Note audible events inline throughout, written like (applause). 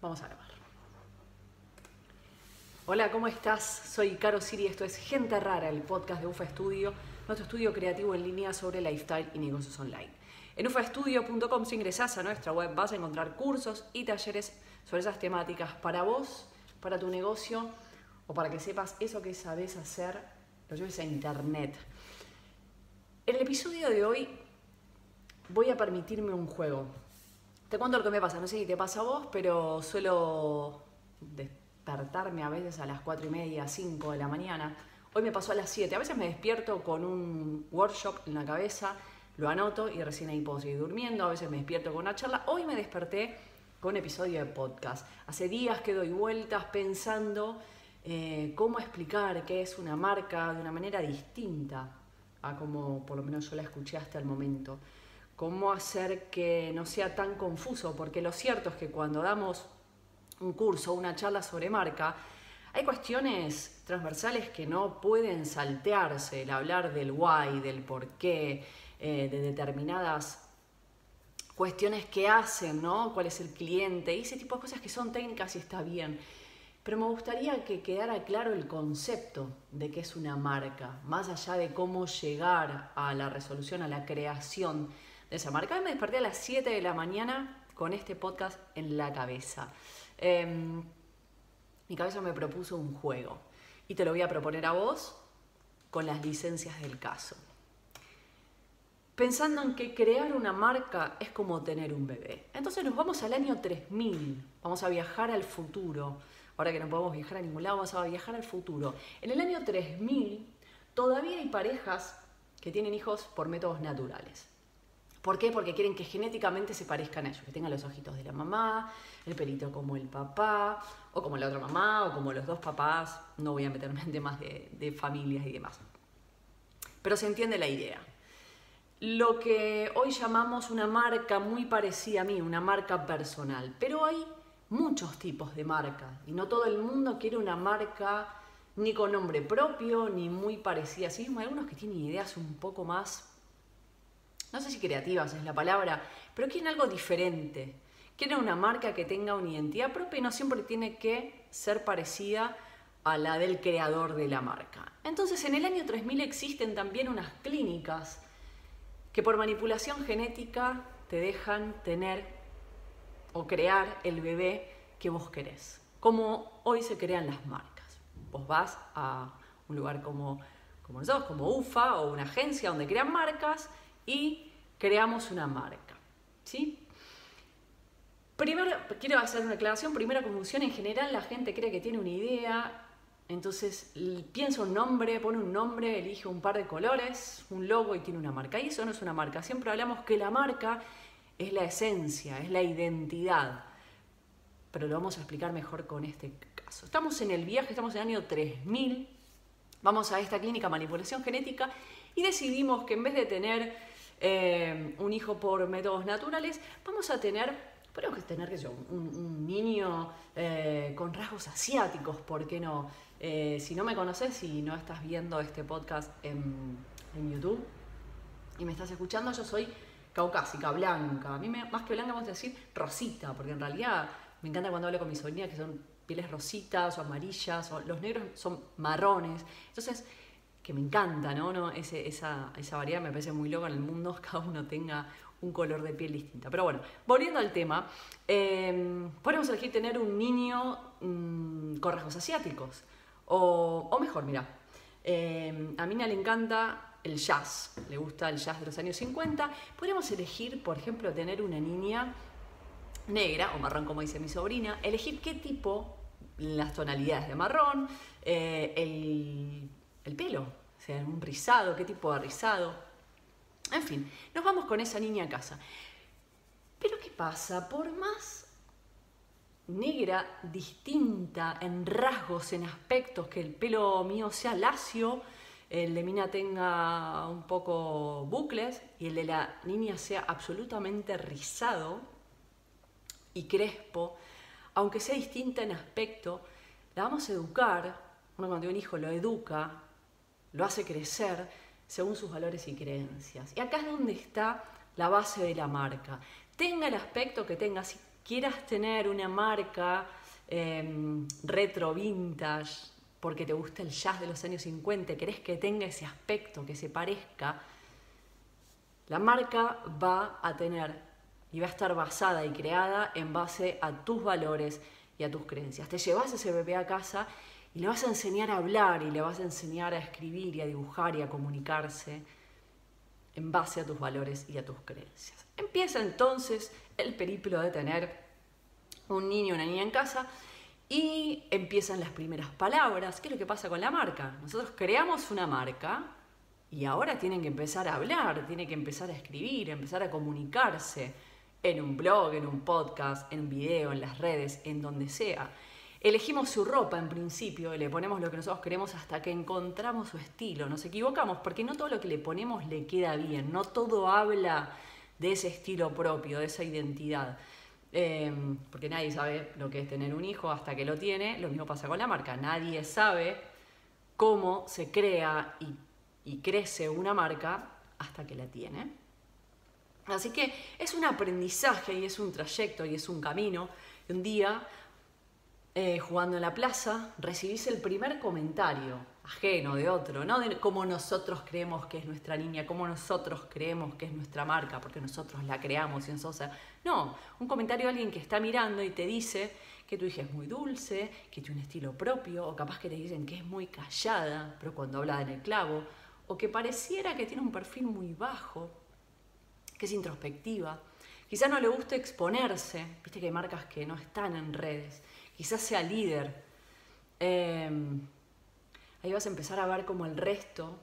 Vamos a grabar. Hola, ¿cómo estás? Soy Caro Siri, esto es Gente Rara, el podcast de UFA Estudio, nuestro estudio creativo en línea sobre lifestyle y negocios online. En ufaestudio.com, si ingresas a nuestra web, vas a encontrar cursos y talleres sobre esas temáticas para vos, para tu negocio o para que sepas eso que sabes hacer, lo lleves a internet. En el episodio de hoy voy a permitirme un juego. Te cuento lo que me pasa, no sé si te pasa a vos, pero suelo despertarme a veces a las 4 y media, 5 de la mañana. Hoy me pasó a las 7. A veces me despierto con un workshop en la cabeza, lo anoto y recién ahí puedo seguir durmiendo. A veces me despierto con una charla. Hoy me desperté con un episodio de podcast. Hace días que doy vueltas pensando eh, cómo explicar qué es una marca de una manera distinta a como por lo menos yo la escuché hasta el momento cómo hacer que no sea tan confuso, porque lo cierto es que cuando damos un curso, una charla sobre marca, hay cuestiones transversales que no pueden saltearse, el hablar del why, del por qué, eh, de determinadas cuestiones que hacen, ¿no? ¿Cuál es el cliente? Y ese tipo de cosas que son técnicas y está bien. Pero me gustaría que quedara claro el concepto de qué es una marca, más allá de cómo llegar a la resolución, a la creación de esa marca. Me desperté a las 7 de la mañana con este podcast en la cabeza. Em, mi cabeza me propuso un juego y te lo voy a proponer a vos con las licencias del caso. Pensando en que crear una marca es como tener un bebé. Entonces nos vamos al año 3000, vamos a viajar al futuro. Ahora que no podemos viajar a ningún lado, vamos a viajar al futuro. En el año 3000 todavía hay parejas que tienen hijos por métodos naturales. ¿Por qué? Porque quieren que genéticamente se parezcan a ellos, que tengan los ojitos de la mamá, el pelito como el papá, o como la otra mamá, o como los dos papás. No voy a meterme en temas de, familias y demás. Pero se entiende la idea. Lo que hoy llamamos una marca muy parecida a mí, una marca personal. Pero hay muchos tipos de marca y no todo el mundo quiere una marca ni con nombre propio, ni muy parecida a sí mismo. Hay algunos que tienen ideas un poco más no sé si creativas es la palabra, pero quieren algo diferente. Quieren una marca que tenga una identidad propia y no siempre tiene que ser parecida a la del creador de la marca. Entonces, en el año 3000 existen también unas clínicas que por manipulación genética te dejan tener o crear el bebé que vos querés, como hoy se crean las marcas. Vos vas a un lugar como, como nosotros, como UFA o una agencia donde crean marcas y creamos una marca. ¿sí? Primero, quiero hacer una aclaración, primera confusión, en general la gente cree que tiene una idea, entonces piensa un nombre, pone un nombre, elige un par de colores, un logo y tiene una marca. Y eso no es una marca, siempre hablamos que la marca es la esencia, es la identidad, pero lo vamos a explicar mejor con este caso. Estamos en el viaje, estamos en el año 3000, vamos a esta clínica manipulación genética y decidimos que en vez de tener eh, un hijo por métodos naturales, vamos a tener, podemos tener que un, un niño eh, con rasgos asiáticos, ¿por qué no? Eh, si no me conoces, y no estás viendo este podcast en, YouTube y me estás escuchando, yo soy caucásica, blanca. A mí más que blanca vamos a decir rosita, porque en realidad me encanta cuando hablo con mis sobrinas que son pieles rositas o amarillas, o los negros son marrones. Entonces, que me encanta, ¿no? no esa, esa variedad me parece muy loca en el mundo, (laughs) cada uno tenga un color de piel distinta. Pero bueno, volviendo al tema, eh, podemos elegir tener un niño mm, con rasgos asiáticos. O, mejor, mira, em, a Mina le encanta el jazz, le gusta el jazz de los años 50. Podríamos elegir, por ejemplo, tener una niña negra o marrón, como dice mi sobrina, elegir qué tipo, las tonalidades de marrón, eh, el el pelo, o sea, un rizado, qué tipo de rizado. En fin, nos vamos con esa niña a casa. Pero ¿qué pasa? Por más negra, distinta en rasgos, en aspectos, que el pelo mío sea lacio, el de Mina tenga un poco bucles y el de la niña sea absolutamente rizado y crespo, aunque sea distinta en aspecto, la vamos a educar, uno cuando tiene un hijo lo educa, lo hace crecer según sus valores y creencias. Y acá es donde está la base de la marca. Tenga el aspecto que tenga, si quieras tener una marca em, retro vintage porque te gusta el jazz de los años 50, querés que tenga ese aspecto, que se parezca, la marca va a tener y va a estar basada y creada en base a tus valores y a tus creencias. Te llevas ese bebé a casa y le vas a enseñar a hablar y le vas a enseñar a escribir y a dibujar y a comunicarse en base a tus valores y a tus creencias. Empieza entonces el periplo de tener un niño o una niña en casa y empiezan las primeras palabras. ¿Qué es lo que pasa con la marca? Nosotros creamos una marca y ahora tienen que empezar a hablar, tienen que empezar a escribir, empezar a comunicarse en un blog, en un podcast, en un video, en las redes, en donde sea. Elegimos su ropa en principio le ponemos lo que nosotros queremos hasta que encontramos su estilo. Nos equivocamos porque no todo lo que le ponemos le queda bien, no todo habla de ese estilo propio, de esa identidad. Em, porque nadie sabe lo que es tener un hijo hasta que lo tiene. Lo mismo pasa con la marca. Nadie sabe cómo se crea y, y crece una marca hasta que la tiene. Así que es un aprendizaje y es un trayecto y es un camino. Un día, eh, jugando en la plaza, recibís el primer comentario ajeno de otro, no de cómo nosotros creemos que es nuestra niña, cómo nosotros creemos que es nuestra marca, porque nosotros la creamos y en Sosa. No, un comentario de alguien que está mirando y te dice que tu hija es muy dulce, que tiene un estilo propio, o capaz que te dicen que es muy callada, pero cuando habla en el clavo, o que pareciera que tiene un perfil muy bajo, que es introspectiva. Quizás no le guste exponerse, viste que hay marcas que no están en redes. Quizás sea líder. Em, ahí vas a empezar a ver cómo el resto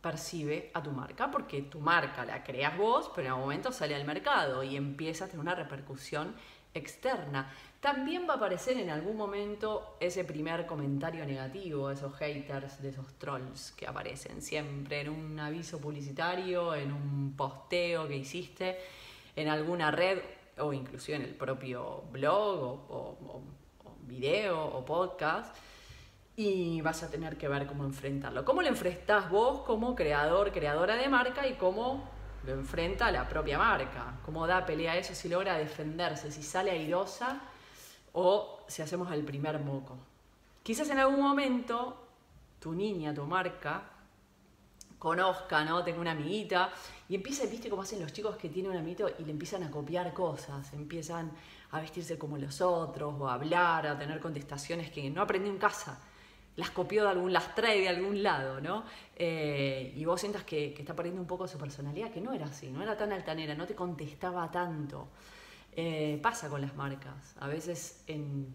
percibe a tu marca, porque tu marca la creas vos, pero en algún momento sale al mercado y empieza a tener una repercusión externa. También va a aparecer en algún momento ese primer comentario negativo, esos haters, de esos trolls que aparecen siempre en un aviso publicitario, en un posteo que hiciste, en alguna red o inclusive en el propio blog o, video o podcast y vas a tener que ver cómo enfrentarlo. ¿Cómo lo enfrentás vos como creador, creadora de marca y cómo lo enfrenta la propia marca? ¿Cómo da pelea a eso si logra defenderse, si sale airosa o si hacemos el primer moco? Quizás en algún momento tu niña, tu marca, conozca, ¿no? Tenga una amiguita y empieza, viste cómo hacen los chicos que tienen un amiguito y le empiezan a copiar cosas, empiezan a vestirse como los otros o a hablar, a tener contestaciones que no aprendió en casa las copió de algún, las trae de algún lado, ¿no? Eh, y vos sientas que, está perdiendo un poco su personalidad, que no era así, no era tan altanera, no te contestaba tanto. Eh, pasa con las marcas. A veces en,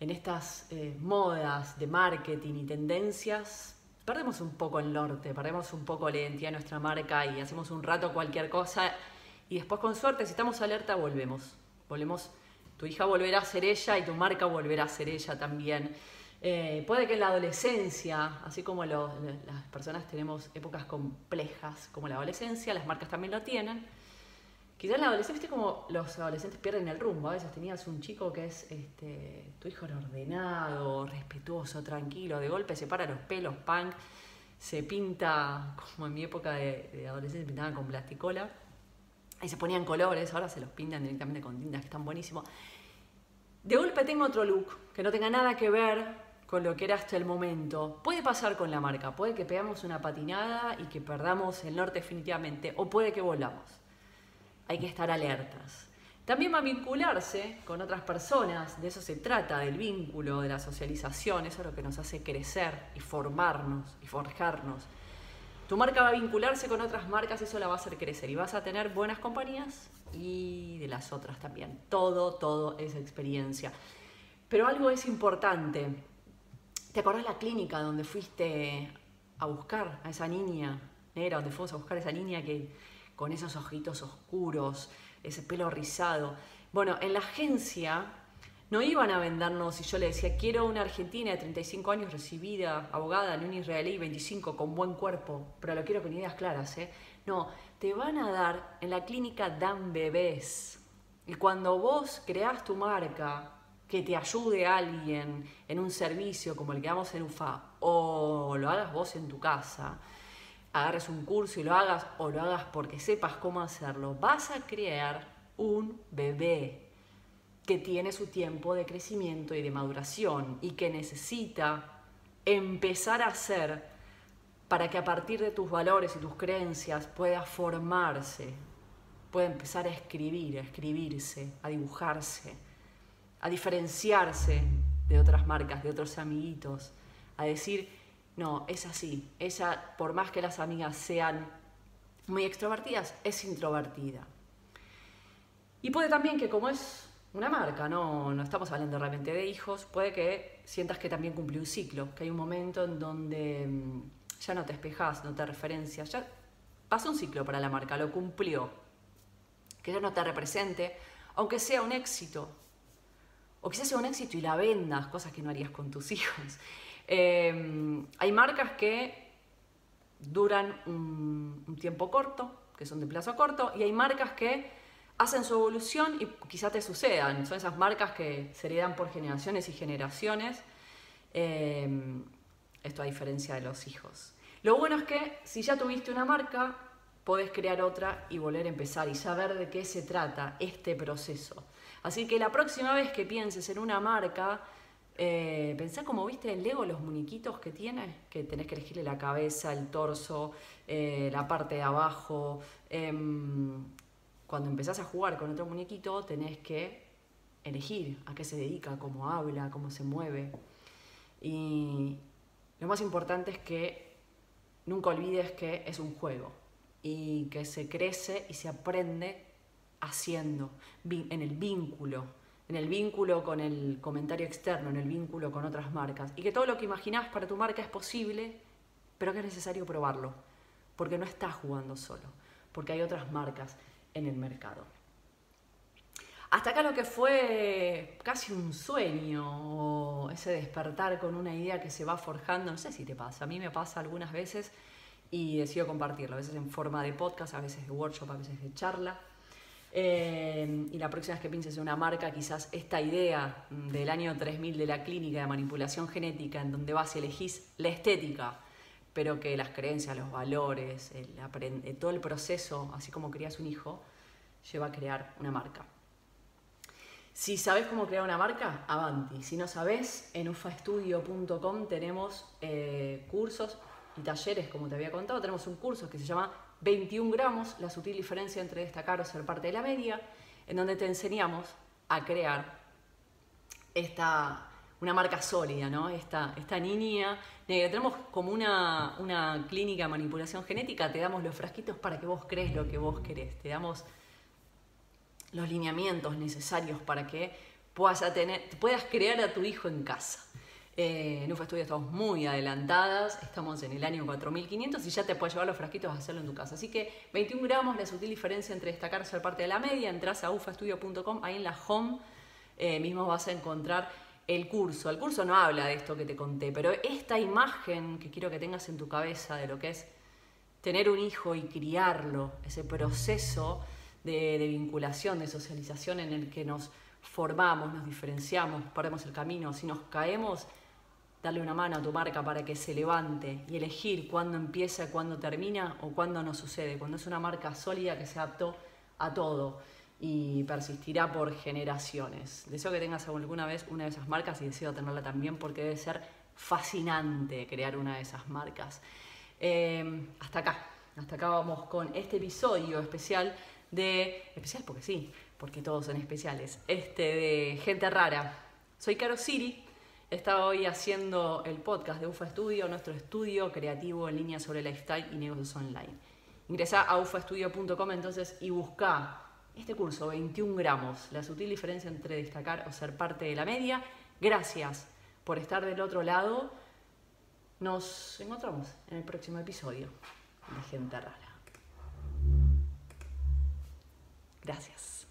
en estas eh, modas de marketing y tendencias, perdemos un poco el norte, perdemos un poco la identidad de nuestra marca y hacemos un rato cualquier cosa y después con suerte, si estamos alerta, volvemos. Volvemos, tu hija volverá a ser ella y tu marca volverá a ser ella también. Eh, puede que en la adolescencia, así como las personas tenemos épocas complejas como la adolescencia, las marcas también lo tienen. Quizás en la adolescencia, viste como los adolescentes pierden el rumbo. A veces tenías un chico que es, este, tu hijo era ordenado, respetuoso, tranquilo, de golpe se para los pelos, punk, se pinta, como en mi época de, de adolescencia, pintaban con plasticola, y se ponían colores, ahora se los pintan directamente con tintas que están buenísimos. De golpe tengo otro look que no tenga nada que ver con lo que era hasta el momento. Puede pasar con la marca, puede que pegamos una patinada y que perdamos el norte definitivamente, o puede que volamos. Hay que estar alertas. También va a vincularse con otras personas, de eso se trata, del vínculo, de la socialización, eso es lo que nos hace crecer y formarnos y forjarnos. Tu marca va a vincularse con otras marcas, eso la va a hacer crecer y vas a tener buenas compañías y de las otras también. Todo, todo es experiencia. Pero algo es importante, ¿Te acordás la clínica donde fuiste a buscar a esa niña negra, donde fuimos a buscar a esa niña que con esos ojitos oscuros, ese pelo rizado? Bueno, en la agencia no iban a vendernos y yo le decía, quiero una argentina de 35 años recibida, abogada en un israelí 25 con buen cuerpo, pero lo quiero con ideas claras, ¿eh? No, te van a dar, en la clínica dan bebés. Y cuando vos creás tu marca, que te ayude alguien en un servicio como el que damos en UFA o lo hagas vos en tu casa, agarres un curso y lo hagas o lo hagas porque sepas cómo hacerlo, vas a crear un bebé. que tiene su tiempo de crecimiento y de maduración y que necesita empezar a hacer para que a partir de tus valores y tus creencias pueda formarse, pueda empezar a escribir, a escribirse, a dibujarse, a diferenciarse de otras marcas, de otros amiguitos, a decir, no, es así, ella, por más que las amigas sean muy extrovertidas, es introvertida. Y puede también que como es una marca, no, no estamos hablando realmente de hijos, puede que sientas que también cumplió un ciclo, que hay un momento en donde mm, ya no te espejas, no te referencias, ya pasó un ciclo para la marca, lo cumplió, que ya no te represente, aunque sea un éxito, o quizás sea un éxito y la vendas, cosas que no harías con tus (laughs) hijos. Em, hay marcas que duran un, tiempo corto, que son de plazo corto, y hay marcas que hacen su evolución y quizás te sucedan. Son esas marcas que se heredan por generaciones y generaciones. Em, esto a diferencia de los hijos. Lo bueno es que si ya tuviste una marca, podés crear otra y volver a empezar y saber de qué se trata este proceso. Así que la próxima vez que pienses en una marca, eh, como viste el Lego, los muñequitos que tiene, que tenés que elegirle la cabeza, el torso, eh, la parte de abajo. Em, cuando empezás a jugar con otro muñequito, tenés que elegir a qué se dedica, cómo habla, cómo se mueve. Y lo más importante es que nunca olvides que es un juego y que se crece y se aprende haciendo, en el vínculo en el vínculo con el comentario externo, en el vínculo con otras marcas. Y que todo lo que imaginás para tu marca es posible, pero que es necesario probarlo, porque no estás jugando solo, porque hay otras marcas en el mercado. Hasta acá lo que fue casi un sueño, ese despertar con una idea que se va forjando, no sé si te pasa, a mí me pasa algunas veces y decido compartirlo, a veces en forma de podcast, a veces de workshop, a veces de charla. Eh, y la próxima vez que pienses en una marca, quizás esta idea del año 3000 de la clínica de manipulación genética, en donde vas y elegís la estética, pero que las creencias, los valores, el todo el proceso, así como creas un hijo, lleva a crear una marca. Si sabes cómo crear una marca, avanti. Si no sabes, en ufaestudio.com tenemos eh, cursos y talleres, como te había contado. Tenemos un curso que se llama 21 gramos, la sutil diferencia entre destacar o ser parte de la media, en donde te enseñamos a crear esta, una marca sólida, ¿no? Esta, esta niña, tenemos como una, una clínica de manipulación genética, te damos los frasquitos para que vos crees lo que vos querés, te damos los lineamientos necesarios para que puedas, tener, puedas crear a tu hijo en casa. Eh, en UFA Studio estamos muy adelantadas, estamos en el año 4500 y ya te puedes llevar los frasquitos a hacerlo en tu casa. Así que 21 gramos, la sutil diferencia entre destacar ser parte de la media, entras a ufastudio.com, ahí en la home eh, mismo vas a encontrar el curso. El curso no habla de esto que te conté, pero esta imagen que quiero que tengas en tu cabeza de lo que es tener un hijo y criarlo, ese proceso de, de vinculación, de socialización en el que nos formamos, nos diferenciamos, perdemos el camino, si nos caemos, darle una mano a tu marca para que se levante y elegir cuándo empieza, cuándo termina o cuándo no sucede. Cuando es una marca sólida que se adaptó a todo y persistirá por generaciones. Deseo que tengas alguna vez una de esas marcas y deseo tenerla también porque debe ser fascinante crear una de esas marcas. Eh, hasta acá, hasta acá vamos con este episodio especial de... Especial porque sí, porque todos son especiales. Este de Gente Rara. Soy Caro Siri Estaba hoy haciendo el podcast de UFA Studio, nuestro estudio creativo en línea sobre lifestyle y negocios online. Ingresa a ufastudio.com entonces y busca este curso, 21 gramos, la sutil diferencia entre destacar o ser parte de la media. Gracias por estar del otro lado. Nos encontramos en el próximo episodio de Gente Rara. Gracias.